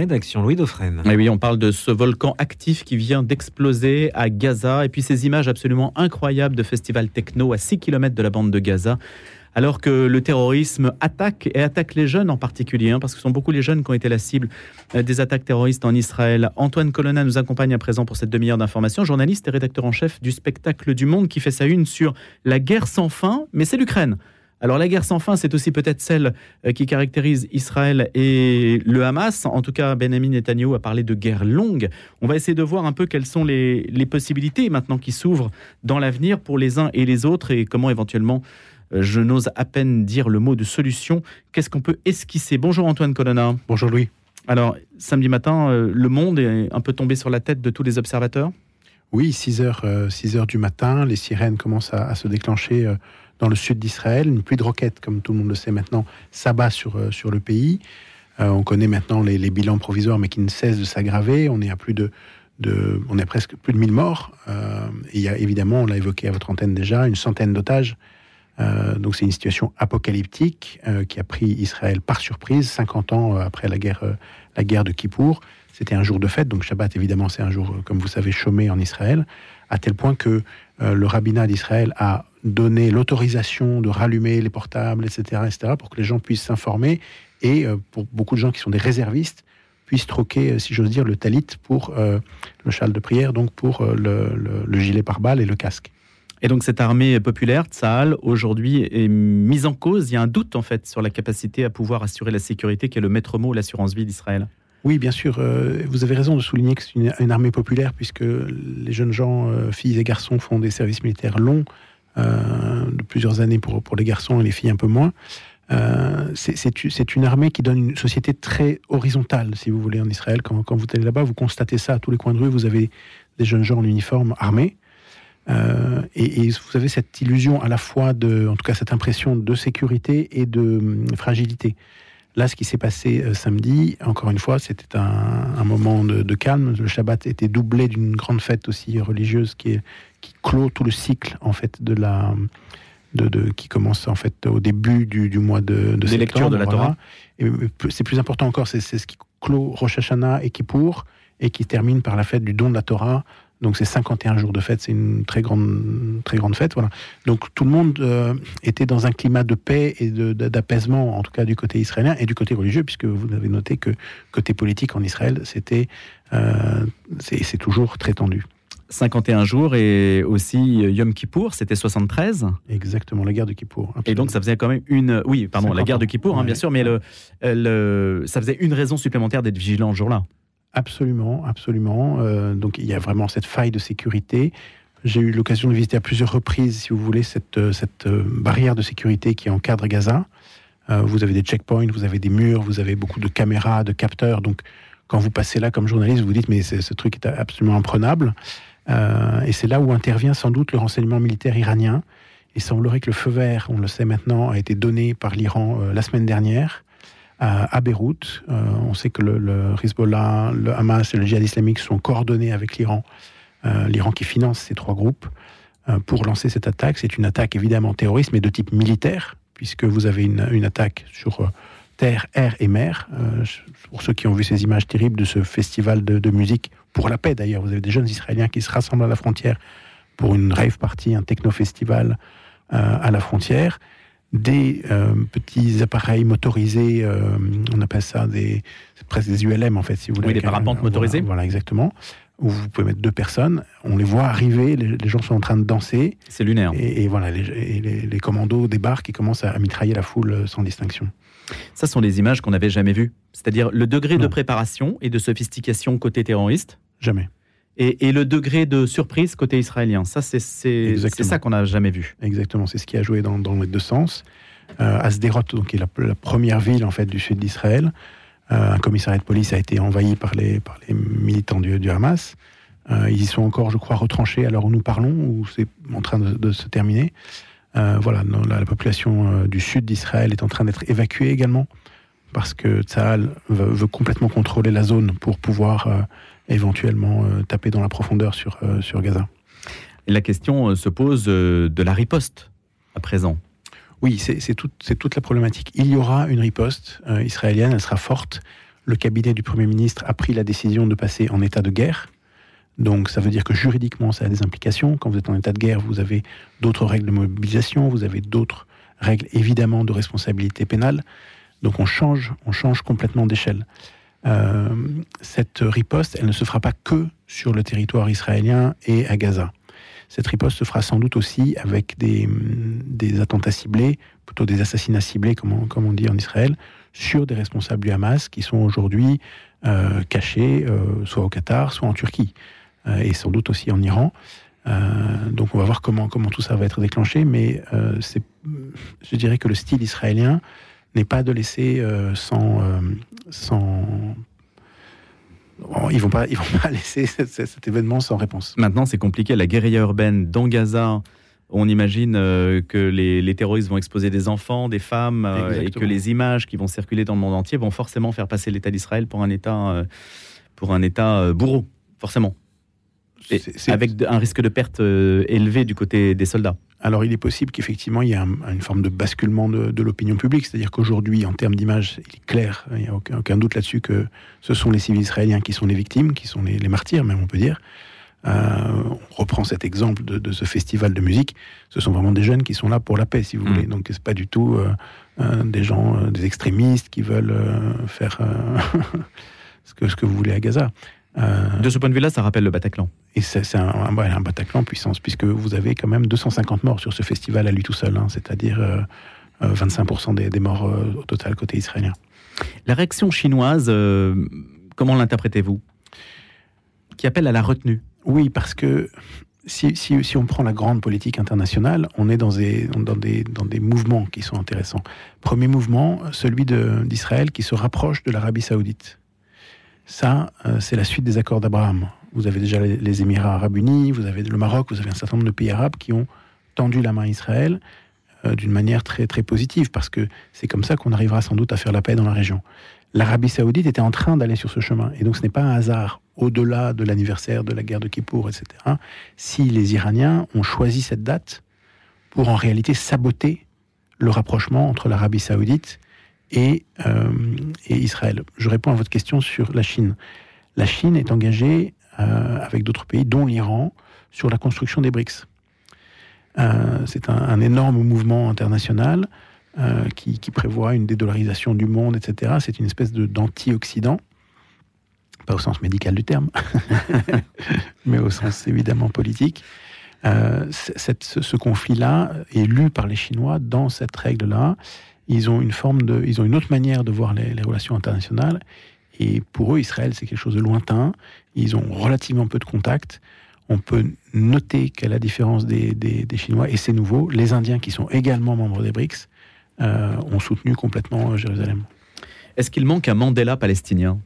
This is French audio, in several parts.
Rédaction Louis Dauphren. Et oui, on parle de ce volcan actif qui vient d'exploser à Gaza et puis ces images absolument incroyables de festival techno à 6 km de la bande de Gaza. Alors que le terrorisme attaque et attaque les jeunes en particulier, hein, parce que ce sont beaucoup les jeunes qui ont été la cible euh, des attaques terroristes en Israël. Antoine Colonna nous accompagne à présent pour cette demi-heure d'information, journaliste et rédacteur en chef du spectacle du Monde qui fait sa une sur la guerre sans fin, mais c'est l'Ukraine. Alors la guerre sans fin, c'est aussi peut-être celle euh, qui caractérise Israël et le Hamas. En tout cas, Benjamin Netanyahu a parlé de guerre longue. On va essayer de voir un peu quelles sont les, possibilités maintenant qui s'ouvrent dans l'avenir pour les uns et les autres et comment éventuellement, euh, je n'ose à peine dire le mot de solution, qu'est-ce qu'on peut esquisser? Bonjour Antoine Colonna. Bonjour Louis. Alors, samedi matin, euh, le monde est un peu tombé sur la tête de tous les observateurs? Oui, 6 heures, 6 heures du matin, les sirènes commencent à, se déclencher dans le sud d'Israël. Une pluie de roquettes, comme tout le monde le sait maintenant, s'abat sur, euh, sur le pays. Euh, on connaît maintenant les, bilans provisoires, mais qui ne cessent de s'aggraver. On est à plus de, de, on est presque plus de 1000 morts. Euh, il y a évidemment, on l'a évoqué à votre antenne déjà, une centaine d'otages. donc c'est une situation apocalyptique qui a pris Israël par surprise, 50 ans après la guerre, la guerre de Kippour. C'était un jour de fête, donc Shabbat évidemment c'est un jour, comme vous savez, chômé en Israël, à tel point que le rabbinat d'Israël a donner l'autorisation de rallumer les portables, etc., etc., pour que les gens puissent s'informer et euh, pour beaucoup de gens qui sont des réservistes puissent troquer, euh, si j'ose dire, le talit pour euh, le châle de prière, donc pour le, gilet pare-balles et le casque. Et donc cette armée populaire, Tsahal, aujourd'hui est mise en cause. Il y a un doute en fait sur la capacité à pouvoir assurer la sécurité qui est le maître mot, l'assurance vie d'Israël. Oui, bien sûr. vous avez raison de souligner que c'est une, armée populaire puisque les jeunes gens, filles et garçons, font des services militaires longs de plusieurs années pour, pour les garçons et les filles un peu moins. Euh, c'est une armée qui donne une société très horizontale, si vous voulez, en Israël. Quand, quand vous allez là-bas, vous constatez ça à tous les coins de rue. Vous avez des jeunes gens en uniforme armés. Euh, et, vous avez cette illusion à la fois de, en tout cas cette impression de sécurité et de hum, fragilité. Là, ce qui s'est passé euh, samedi, encore une fois, c'était un, moment de, calme. Le Shabbat était doublé d'une grande fête aussi religieuse qui, qui clôt tout le cycle en fait de la de, qui commence en fait au début du, mois de, de Des lectures de la Torah. Et c'est plus important encore, c'est ce qui clôt Rosh Hashanah et Kippour et qui termine par la fête du don de la Torah donc c'est 51 jours de fête, c'est une très grande, très grande fête. Voilà. Donc tout le monde euh, était dans un climat de paix et d'apaisement, en tout cas du côté israélien et du côté religieux, puisque vous avez noté que côté politique en Israël, c'était, euh, c'est toujours très tendu. 51 jours et aussi Yom Kippour, c'était 73. Exactement, la guerre de Kippour. Et donc ça faisait quand même une, oui, pardon, la guerre de Kippour, hein, bien sûr, mais le, le, ça faisait une raison supplémentaire d'être vigilant ce jour-là. Absolument, absolument. Euh, donc il y a vraiment cette faille de sécurité. J'ai eu l'occasion de visiter à plusieurs reprises, si vous voulez, cette, euh, cette euh, barrière de sécurité qui encadre Gaza. vous avez des checkpoints, vous avez des murs, vous avez beaucoup de caméras, de capteurs. Donc quand vous passez là comme journaliste, vous vous dites mais ce truc est absolument imprenable. et c'est là où intervient sans doute le renseignement militaire iranien. Il semblerait que le feu vert, on le sait maintenant, a été donné par l'Iran la semaine dernière à, Beyrouth. Euh, on sait que le, Hezbollah, le Hamas et le djihad islamique sont coordonnés avec l'Iran, euh, l'Iran qui finance ces trois groupes, euh, pour lancer cette attaque. C'est une attaque évidemment terroriste, mais de type militaire, puisque vous avez une, attaque sur terre, air et mer. pour ceux qui ont vu ces images terribles de ce festival de, musique, pour la paix d'ailleurs, vous avez des jeunes Israéliens qui se rassemblent à la frontière pour une rave party, un techno-festival à la frontière des euh, petits appareils motorisés, euh, on appelle ça des, presque des ULM en fait, si vous voulez. Oui, des parapentes motorisés. Voilà, exactement. Où vous pouvez mettre deux personnes, on les voit arriver, les, gens sont en train de danser. C'est lunaire. Et, voilà, les, les, commandos débarquent et commencent à, mitrailler la foule euh, sans distinction. Ça sont des images qu'on n'avait jamais vues. C'est-à-dire le degré de préparation et de sophistication côté terroriste? Jamais et, le degré de surprise côté israélien. Ça, c'est ça qu'on n'a jamais vu. Exactement, c'est ce qui a joué dans, les deux sens. Euh, Asderot, donc, qui est la, première ville en fait du sud d'Israël, euh, un commissariat de police a été envahi par les, par les militants du, du Hamas. Euh, ils y sont encore, je crois, retranchés à l'heure où nous parlons, ou c'est en train de, se terminer. Euh, voilà, la, population du sud d'Israël est en train d'être évacuée également, parce que Tzahal veut, veut, complètement contrôler la zone pour pouvoir éventuellement euh, taper dans la profondeur sur, euh, sur Gaza. la question euh, se pose de la riposte à présent. Oui, c'est toute la problématique. Il y aura une riposte israélienne, elle sera forte. le cabinet du Premier ministre a pris la décision de passer en état de guerre. Donc ça veut dire que juridiquement, ça a des implications. Quand vous êtes en état de guerre, vous avez d'autres règles de mobilisation, vous avez d'autres règles évidemment de responsabilité pénale. Donc on change, on change complètement d'échelle. Euh, cette riposte, elle ne se fera pas que sur le territoire israélien et à Gaza. Cette riposte se fera sans doute aussi avec des, des attentats ciblés, plutôt des assassinats ciblés, comme on, comme on, dit en Israël, sur des responsables du Hamas qui sont aujourd'hui euh, cachés, euh, soit au Qatar, soit en Turquie, et sans doute aussi en Iran. Donc on va voir comment, comment tout ça va être déclenché, mais je dirais que le style israélien n'est pas de laisser sans, sans ils vont pas, ils vont pas laisser cet, cet événement sans réponse. Maintenant, c'est compliqué. La guérilla urbaine dans Gaza, on imagine euh, que les, les, terroristes vont exposer des enfants, des femmes, euh, et que les images qui vont circuler dans le monde entier vont forcément faire passer l'État d'Israël pour un État, euh, pour un État euh, bourreau, forcément. Et avec un risque de perte euh, élevé du côté des soldats. Alors il est possible qu'effectivement il y ait un, une forme de basculement de, de l'opinion publique, c'est-à-dire qu'aujourd'hui en termes d'image, il est clair, il n'y a aucun, aucun doute là-dessus que ce sont les civils israéliens qui sont les victimes, qui sont les, les martyrs même on peut dire. Euh, on reprend cet exemple de, de, ce festival de musique, ce sont vraiment des jeunes qui sont là pour la paix si vous mmh. voulez, donc c'est pas du tout euh, euh, des gens, des extrémistes qui veulent faire ce, que, ce que vous voulez à Gaza. De ce point de vue-là, ça rappelle le Bataclan. Et c'est un, un, un, Bataclan puissance, puisque vous avez quand même 250 morts sur ce festival à lui tout seul, hein, c'est-à-dire euh, 25% des, des, morts euh, au total côté israélien. La réaction chinoise, euh, comment l'interprétez-vous? Qui appelle à la retenue? Oui, parce que si, si, si, on prend la grande politique internationale, on est dans des, dans des, dans des mouvements qui sont intéressants. Premier mouvement, celui d'Israël qui se rapproche de l'Arabie saoudite. Ça, euh, c'est la suite des accords d'Abraham. Vous avez déjà les, Émirats arabes unis, vous avez le Maroc, vous avez un certain nombre de pays arabes qui ont tendu la main à Israël euh, d'une manière très, très positive, parce que c'est comme ça qu'on arrivera sans doute à faire la paix dans la région. L'Arabie saoudite était en train d'aller sur ce chemin, et donc ce n'est pas un hasard, au-delà de l'anniversaire de la guerre de Kippour, etc., si les Iraniens ont choisi cette date pour en réalité saboter le rapprochement entre l'Arabie saoudite et, euh, et, Israël. Je réponds à votre question sur la Chine. La Chine est engagée euh, avec d'autres pays, dont l'Iran, sur la construction des BRICS. Euh, C'est un, énorme mouvement international euh, qui, prévoit une dédollarisation du monde, etc. C'est une espèce d'anti-Occident, pas au sens médical du terme, mais au sens évidemment politique. Ce, conflit-là est lu par les Chinois dans cette règle-là ils ont une forme de, ils ont une autre manière de voir les relations internationales. Et pour eux, Israël, c'est quelque chose de lointain. Ils ont relativement peu de contacts. On peut noter qu'à la différence des, des, des, Chinois, et c'est nouveau, les Indiens, qui sont également membres des BRICS, euh, ont soutenu complètement Jérusalem. Est-ce qu'il manque un Mandela palestinien?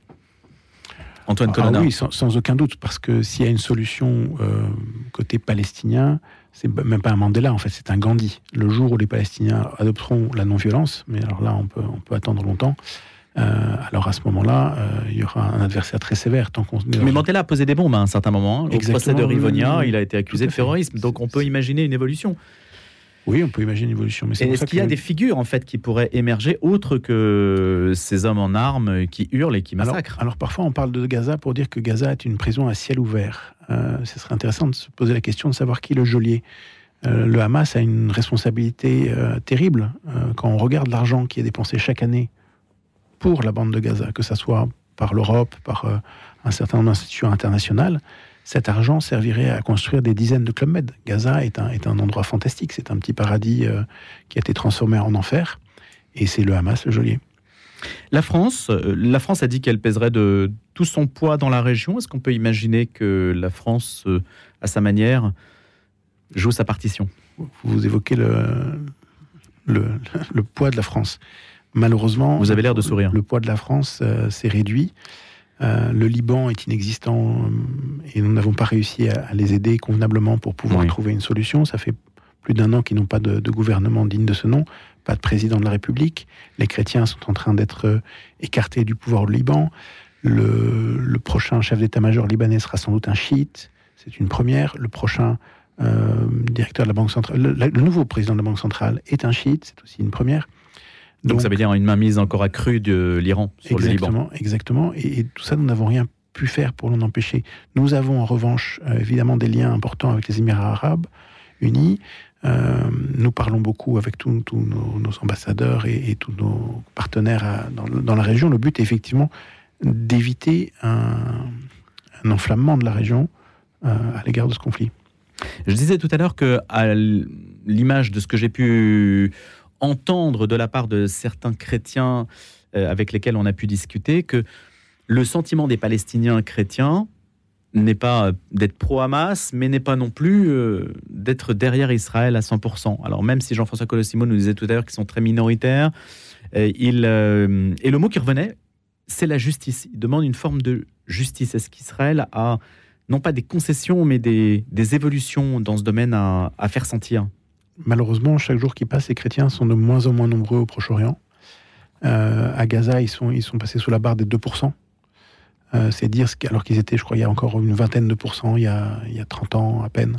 Antoine Colonna ah, Oui, sans, sans, aucun doute, parce que s'il y a une solution euh, côté palestinien, c'est même pas un Mandela, en fait, c'est un Gandhi. Le jour où les Palestiniens adopteront la non-violence, mais alors là, on peut, on peut attendre longtemps, euh, alors à ce moment-là, euh, il y aura un adversaire très sévère. Tant qu'on mais Mandela a posé des bombes à un certain moment. Hein. Au procès de Rivonia, oui, il a été accusé de terrorisme. Donc on peut imaginer une évolution. Oui, on peut imaginer une évolution. Mais est-ce qu'il y a des figures en fait qui pourraient émerger autres que ces hommes en armes qui hurlent et qui massacrent? alors, alors, parfois on parle de Gaza pour dire que Gaza est une prison à ciel ouvert. Euh, ce serait intéressant de se poser la question de savoir qui est le geôlier. Euh, le Hamas a une responsabilité euh, terrible quand on regarde l'argent qui est dépensé chaque année pour la bande de Gaza, que ce soit par l'Europe, par euh, un certain nombre d'institutions internationales cet argent servirait à construire des dizaines de clubs med. Gaza est un, est un endroit fantastique, c'est un petit paradis euh, qui a été transformé en enfer, et c'est le Hamas le geôlier. La France, euh, la France a dit qu'elle pèserait de tout son poids dans la région. Est-ce qu'on peut imaginer que la France, à sa manière, joue sa partition? Vous évoquez le, le, le, poids de la France. Malheureusement, vous avez l'air de sourire. Le poids de la France euh, s'est réduit. Euh, le Liban est inexistant euh, et nous n'avons pas réussi à, à, les aider convenablement pour pouvoir oui. trouver une solution. Ça fait plus d'un an qu'ils n'ont pas de, de, gouvernement digne de ce nom, pas de président de la République. Les chrétiens sont en train d'être écartés du pouvoir au Liban. Le, le prochain chef d'état-major libanais sera sans doute un chiite. C'est une première. Le prochain euh, directeur de la Banque centrale, le, le, nouveau président de la Banque centrale est un chiite. C'est aussi une première. Donc, ça veut dire une mainmise encore accrue de l'Iran sur le Liban. Exactement. Et, et tout ça, nous n'avons rien pu faire pour l'en empêcher. Nous avons en revanche évidemment des liens importants avec les Émirats arabes unis. Euh, nous parlons beaucoup avec tous nos, ambassadeurs et, tous nos partenaires dans, la région. Le but est effectivement d'éviter un, enflammement de la région euh, à l'égard de ce conflit. Je disais tout à l'heure que, à l'image de ce que j'ai pu entendre de la part de certains chrétiens euh, avec lesquels on a pu discuter, que le sentiment des Palestiniens chrétiens n'est pas euh, d'être pro-Hamas, mais n'est pas non plus euh, d'être derrière Israël à 100%. Alors même si Jean-François Colossimo nous disait tout à l'heure qu'ils sont très minoritaires, et le mot qui revenait, c'est la justice. Il demande une forme de justice. Est-ce qu'Israël a non pas des concessions, mais des, évolutions dans ce domaine à, faire sentir? Malheureusement, chaque jour qui passe, les chrétiens sont de moins en moins nombreux au Proche-Orient. à Gaza, ils sont, ils sont passés sous la barre des 2%. Euh, c'est dire, ce alors qu'ils étaient, je crois, il y a encore une vingtaine de pourcents, il y a, il y a 30 ans à peine.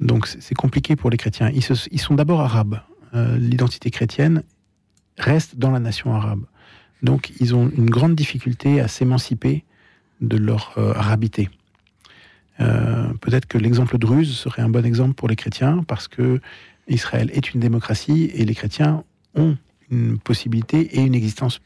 Donc c'est compliqué pour les chrétiens. Ils, sont d'abord arabes. Euh, l'identité chrétienne reste dans la nation arabe. Donc ils ont une grande difficulté à s'émanciper de leur euh, arabité. Peut-être que l'exemple de Ruse serait un bon exemple pour les chrétiens parce que Israël est une démocratie et les chrétiens ont une possibilité et une existence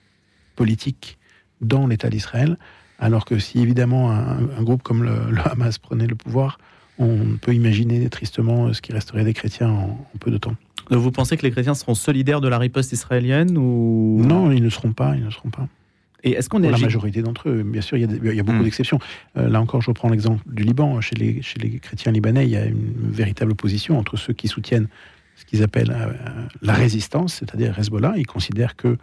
politique dans l'État d'Israël alors que si évidemment un, groupe comme le, Hamas prenait le pouvoir, on peut imaginer tristement ce qui resterait des chrétiens en, peu de temps. Vous pensez que les chrétiens seront solidaires de la riposte israélienne ou Non, ils ne seront pas. Ils ne seront pas. Et est-ce qu'on est la majorité d'entre eux Bien sûr, il y a, beaucoup hmm. d'exceptions. Euh, là encore, je reprends l'exemple du Liban. Chez les, chez les chrétiens libanais, il y a une véritable opposition entre ceux qui soutiennent ce qu'ils appellent euh, la résistance, c'est-à-dire Hezbollah. Ils considèrent que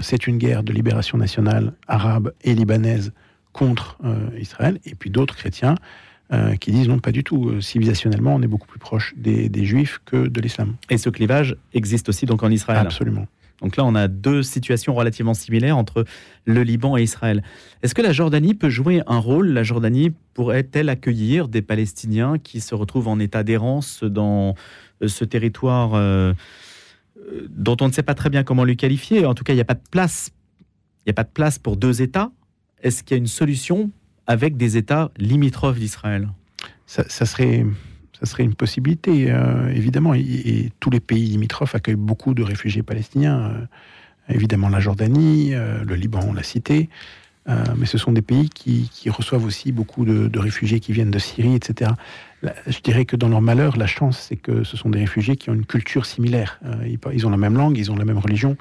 c'est une guerre de libération nationale arabe et libanaise contre euh, Israël, et puis d'autres chrétiens euh, qui disent non, pas du tout. Civilisationnellement, on est beaucoup plus proche des, juifs que de l'islam. Et ce clivage existe aussi donc en Israël Absolument. Donc là, on a deux situations relativement similaires entre le Liban et Israël. Est-ce que la Jordanie peut jouer un rôle? La Jordanie pourrait-elle accueillir des Palestiniens qui se retrouvent en état d'errance dans ce territoire dont on ne sait pas très bien comment le qualifier? En tout cas, il n'y a pas de place. Il n'y a pas de place pour deux États est-ce qu'il y a une solution avec des États limitrophes d'Israël? Ça, serait, ça serait une possibilité, euh, évidemment. Et, tous les pays limitrophes accueillent beaucoup de réfugiés palestiniens. Euh, évidemment, la Jordanie, euh, le Liban, on l'a cité. mais ce sont des pays qui, reçoivent aussi beaucoup de, réfugiés qui viennent de Syrie, etc. je dirais que dans leur malheur, la chance, c'est que ce sont des réfugiés qui ont une culture similaire. ils, ont la même langue, ils ont la même religion,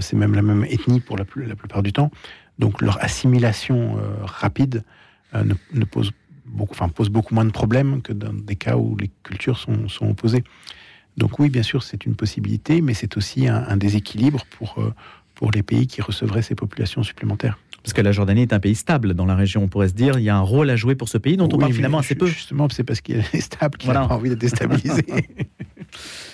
c'est même la même ethnie pour la, plupart du temps. Donc leur assimilation rapide euh, ne, pose, beaucoup, enfin, pose beaucoup moins de problèmes que dans des cas où les cultures sont, sont opposées. Donc oui, bien sûr, c'est une possibilité, mais c'est aussi un, déséquilibre pour, euh, pour les pays qui recevraient ces populations supplémentaires. Parce que la Jordanie est un pays stable dans la région, on pourrait se dire, il y a un rôle à jouer pour ce pays dont on parle finalement assez peu. Justement, c'est parce qu'il est stable qu'il n'a pas envie de déstabiliser.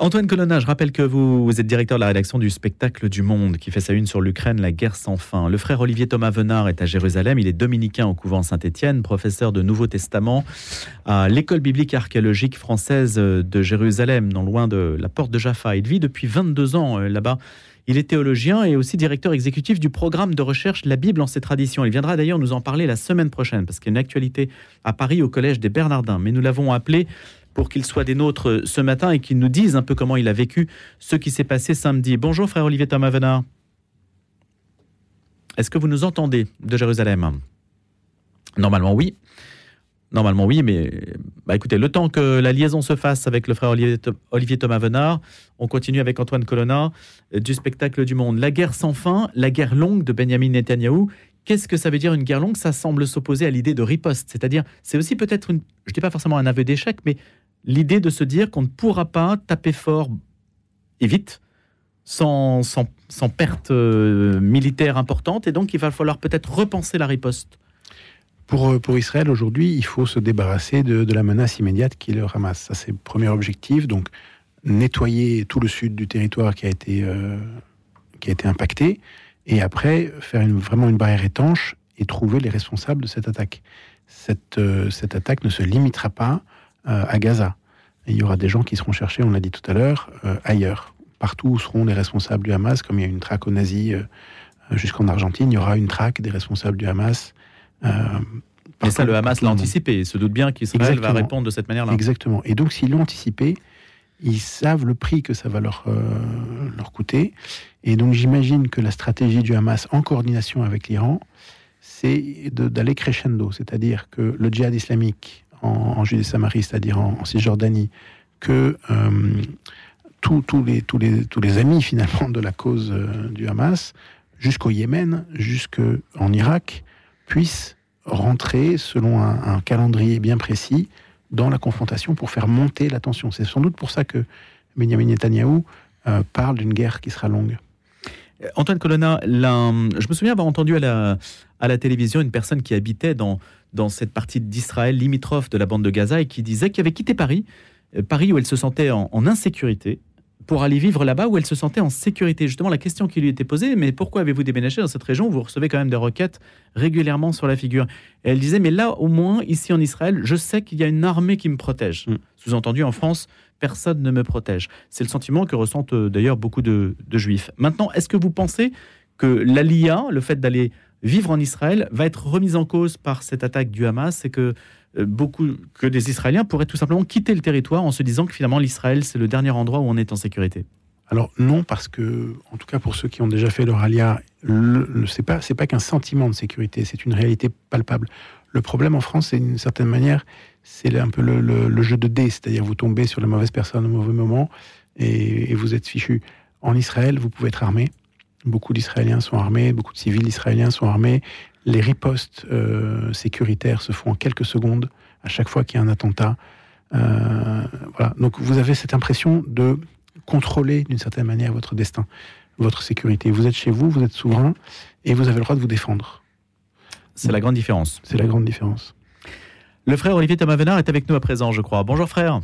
Antoine Colonna, je rappelle que vous, êtes directeur de la rédaction du Spectacle du Monde qui fait sa une sur l'Ukraine, la guerre sans fin. Le frère Olivier Thomas Venard est à Jérusalem. Il est dominicain au couvent Saint-Étienne, professeur de Nouveau Testament à l'école biblique archéologique française de Jérusalem, non loin de la porte de Jaffa. Il vit depuis 22 ans euh, là-bas. Il est théologien et aussi directeur exécutif du programme de recherche La Bible en ses traditions. Il viendra d'ailleurs nous en parler la semaine prochaine parce qu'il y a une actualité à Paris au Collège des Bernardins. Mais nous l'avons appelé pour qu'il soit des nôtres ce matin et qu'il nous dise un peu comment il a vécu ce qui s'est passé samedi. Bonjour frère Olivier Thomas Venard. Est-ce que vous nous entendez de Jérusalem? Normalement oui. Normalement oui, mais bah, écoutez, le temps que la liaison se fasse avec le frère Olivier, Thomas Venard, on continue avec Antoine Colonna euh, du spectacle du monde. La guerre sans fin, la guerre longue de Benjamin Netanyahou. Qu'est-ce que ça veut dire une guerre longue? Ça semble s'opposer à l'idée de riposte. C'est-à-dire, c'est aussi peut-être une, je ne dis pas forcément un aveu d'échec, mais l'idée de se dire qu'on ne pourra pas taper fort et vite sans, sans, perte euh, militaire importante, et donc il va falloir peut-être repenser la riposte. Pour, euh, pour Israël, aujourd'hui, il faut se débarrasser de, la menace immédiate qui le ramasse. Ça, c'est le premier objectif. Donc, nettoyer tout le sud du territoire qui a été, euh, qui a été impacté, et après, faire vraiment une barrière étanche et trouver les responsables de cette attaque. Cette, cette attaque ne se limitera pas à Gaza. Il y aura des gens qui seront cherchés, on l'a dit tout à l'heure, euh, ailleurs, partout où seront les responsables du Hamas, comme il y a une traque aux nazis jusqu'en Argentine, il y aura une traque des responsables du Hamas. Mais ça, le Hamas l'a anticipé. Il se doute bien qu'Israël va répondre de cette manière-là. Exactement. Et donc, s'ils l'ont anticipé, ils savent le prix que ça va leur, leur coûter. Et donc, j'imagine que la stratégie du Hamas, en coordination avec l'Iran, c'est d'aller crescendo, c'est-à-dire que le djihad islamique en, Judée-Samarie, c'est-à-dire en, Cisjordanie, que euh, tous, les, amis finalement de la cause euh, du Hamas, jusqu'au Yémen, jusqu'en Irak, puissent rentrer selon un, calendrier bien précis dans la confrontation pour faire monter la tension. C'est sans doute pour ça que Benjamin Netanyahu euh, parle d'une guerre qui sera longue. Antoine Colonna, je me souviens avoir entendu à la télévision une personne qui habitait dans, dans cette partie d'Israël limitrophe de la bande de Gaza et qui disait qu'elle avait quitté Paris, euh, Paris où elle se sentait en, insécurité, pour aller vivre là-bas où elle se sentait en sécurité. Justement, la question qui lui était posée, mais pourquoi avez-vous déménagé dans cette région? Vous recevez quand même des requêtes régulièrement sur la figure. Et elle disait, mais là, au moins, ici en Israël, je sais qu'il y a une armée qui me protège. Mm. Sous-entendu, en France, personne ne me protège. C'est le sentiment que ressentent euh, d'ailleurs beaucoup de, juifs. Maintenant, est-ce que vous pensez que l'ALIA, le fait d'aller vivre en Israël, va être remise en cause par cette attaque du Hamas et que euh, beaucoup que des Israéliens pourraient tout simplement quitter le territoire en se disant que finalement l'Israël c'est le dernier endroit où on est en sécurité alors non, parce que, en tout cas pour ceux qui ont déjà fait leur alia, c'est pas c'est pas qu'un sentiment de sécurité, c'est une réalité palpable. Le problème en France, c'est d'une certaine manière, c'est un peu le, jeu de dés, c'est-à-dire vous tombez sur la mauvaise personne au mauvais moment et, vous êtes fichu. En Israël, vous pouvez être armé. Beaucoup d'Israéliens sont armés, beaucoup de civils israéliens sont armés. Les ripostes euh, sécuritaires se font en quelques secondes à chaque fois qu'il y a un attentat. Euh, voilà. Donc vous avez cette impression de contrôler d'une certaine manière votre destin, votre sécurité. Vous êtes chez vous, vous êtes souverain et vous avez le droit de vous défendre. C'est la grande différence. C'est la grande différence. Le frère Olivier Thomas Venard est avec nous à présent, je crois. Bonjour frère.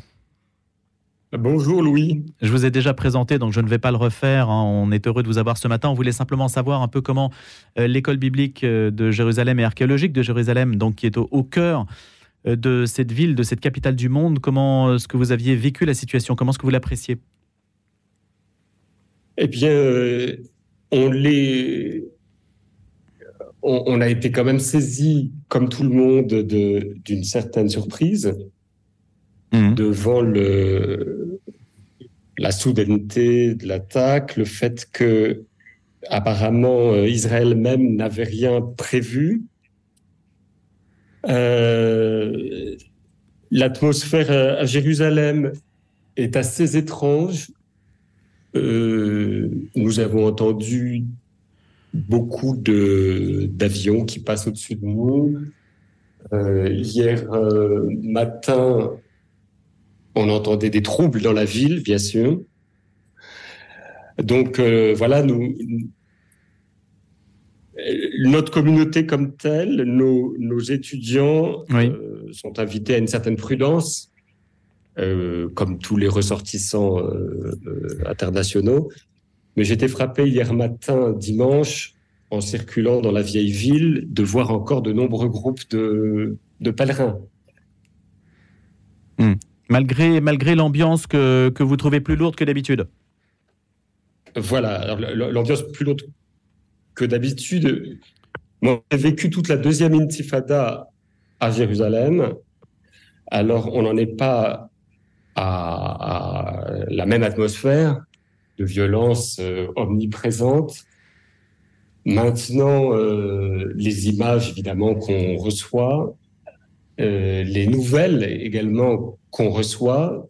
Bonjour Louis. Je vous ai déjà présenté, donc je ne vais pas le refaire. Hein. On est heureux de vous avoir ce matin. On voulait simplement savoir un peu comment euh, l'école biblique euh, de Jérusalem et archéologique de Jérusalem, donc qui est au, cœur euh, de cette ville, de cette capitale du monde, comment est-ce que vous aviez vécu la situation Comment est-ce que vous l'appréciez? Eh bien, on les on, a été quand même saisi, comme tout le monde, d'une certaine surprise mmh. devant la soudaineté de l'attaque, le fait que apparemment euh, Israël même n'avait rien prévu. Euh, l'atmosphère à Jérusalem est assez étrange. Euh, nous avons entendu beaucoup d'avions qui passent au-dessus de nous. Hier matin, on entendait des troubles dans la ville, bien sûr. Donc euh, voilà, nous, notre communauté comme telle, nos, nos étudiants sont invités à une certaine prudence, comme tous les ressortissants internationaux. Mais j'étais frappé hier matin, dimanche, en circulant dans la vieille ville, de voir encore de nombreux groupes de, pèlerins. Hmm. Malgré, malgré l'ambiance que, que vous trouvez plus lourde que d'habitude Voilà, l'ambiance plus lourde que d'habitude. Moi, j'ai vécu toute la deuxième intifada à Jérusalem. Alors, on n'en est pas à, la même atmosphère, de violence euh, omniprésente. Maintenant, euh, les images évidemment qu'on reçoit, euh, les nouvelles également qu'on reçoit,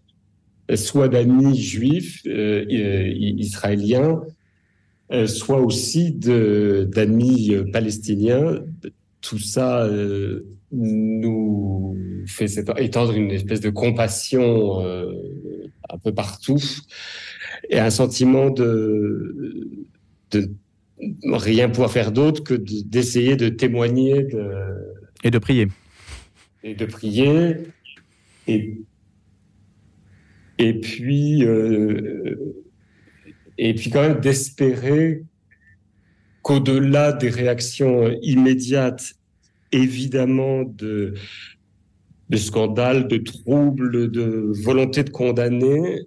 soit d'amis juifs israéliens, soit aussi d'amis palestiniens. Tout ça nous fait étendre une espèce de compassion un peu partout et un sentiment de, de rien pouvoir faire d'autre que d'essayer de, témoigner et de prier. Et de prier. Et, et puis, euh, et puis quand même d'espérer qu'au-delà des réactions immédiates, évidemment, de, de scandales, de troubles, de volonté de condamner,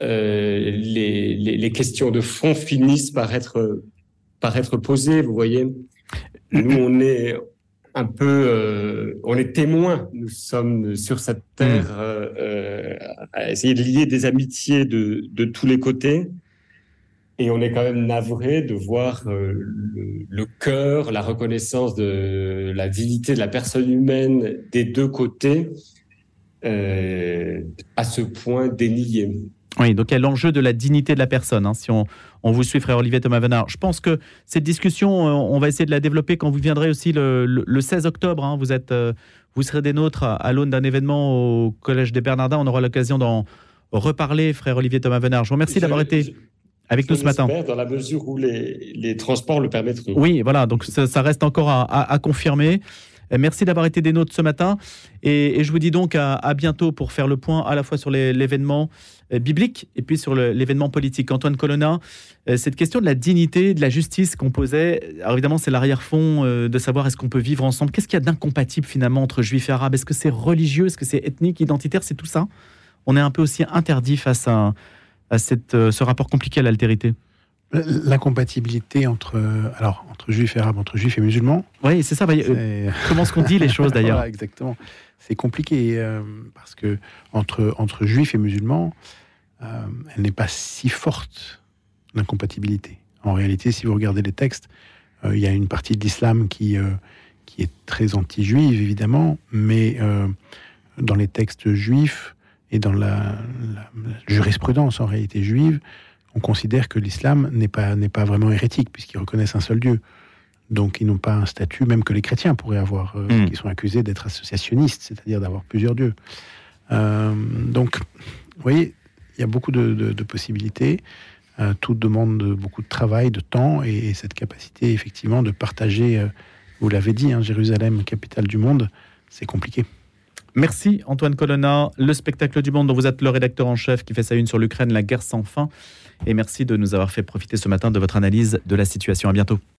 les, les, questions de fond finissent par être, par être posées. Vous voyez, nous, on est, un peu, euh, on est témoin. Nous sommes sur cette terre mm. euh, euh, à essayer de lier des amitiés de, de, tous les côtés. Et on est quand même navré de voir le, cœur, la reconnaissance de la dignité de la personne humaine des deux côtés à ce point dénié. Oui, donc il y a l'enjeu de la dignité de la personne. Hein, si on, on, vous suit, frère Olivier Thomas Venard. Je pense que cette discussion, euh, on va essayer de la développer quand vous viendrez aussi le, 16 octobre. Hein. vous, êtes, euh, vous serez des nôtres à, l'aune d'un événement au Collège des Bernardins. On aura l'occasion d'en reparler, frère Olivier Thomas Venard. Je vous remercie d'avoir été avec nous ce matin. Dans la mesure où les, transports le permettront. Oui, voilà, donc ça, reste encore à confirmer. Euh, merci d'avoir été des nôtres ce matin. Et, je vous dis donc à, bientôt pour faire le point à la fois sur l'événement euh, biblique et puis sur l'événement politique. Antoine Colonna, euh, cette question de la dignité, de la justice qu'on posait, alors évidemment c'est l'arrière-fond de savoir est-ce qu'on peut vivre ensemble. Qu'est-ce qu'il y a d'incompatible finalement entre juifs et arabes? Est-ce que c'est religieux? Est-ce que c'est ethnique, identitaire? C'est tout ça On est un peu aussi interdit face à, ce rapport compliqué à l'altérité L'incompatibilité entre, alors, entre juifs et arabes, entre juifs et musulmans. Oui, c'est ça. Euh, comment est-ce qu'on dit les choses d'ailleurs Exactement. C'est compliqué euh, parce que entre, entre juifs et musulmans, euh, elle n'est pas si forte, l'incompatibilité. En réalité, si vous regardez les textes, il y a une partie de l'islam qui, qui est très anti-juive, évidemment, mais dans les textes juifs et dans la jurisprudence en réalité juive, on considère que l'islam n'est pas, n'est pas vraiment hérétique, puisqu'ils reconnaissent un seul Dieu. Donc ils n'ont pas un statut, même que les chrétiens pourraient avoir, euh, hmm. qui sont accusés d'être associationnistes, c'est-à-dire d'avoir plusieurs dieux. Euh, donc, vous voyez, il y a beaucoup de, possibilités. Euh, tout demande beaucoup de travail, de temps, et, cette capacité, effectivement, de partager, vous l'avez dit, hein, Jérusalem, capitale du monde, c'est compliqué. Merci Antoine Colonna, le spectacle du monde dont vous êtes le rédacteur en chef qui fait sa une sur l'Ukraine, la guerre sans fin. Et merci de nous avoir fait profiter ce matin de votre analyse de la situation. À bientôt.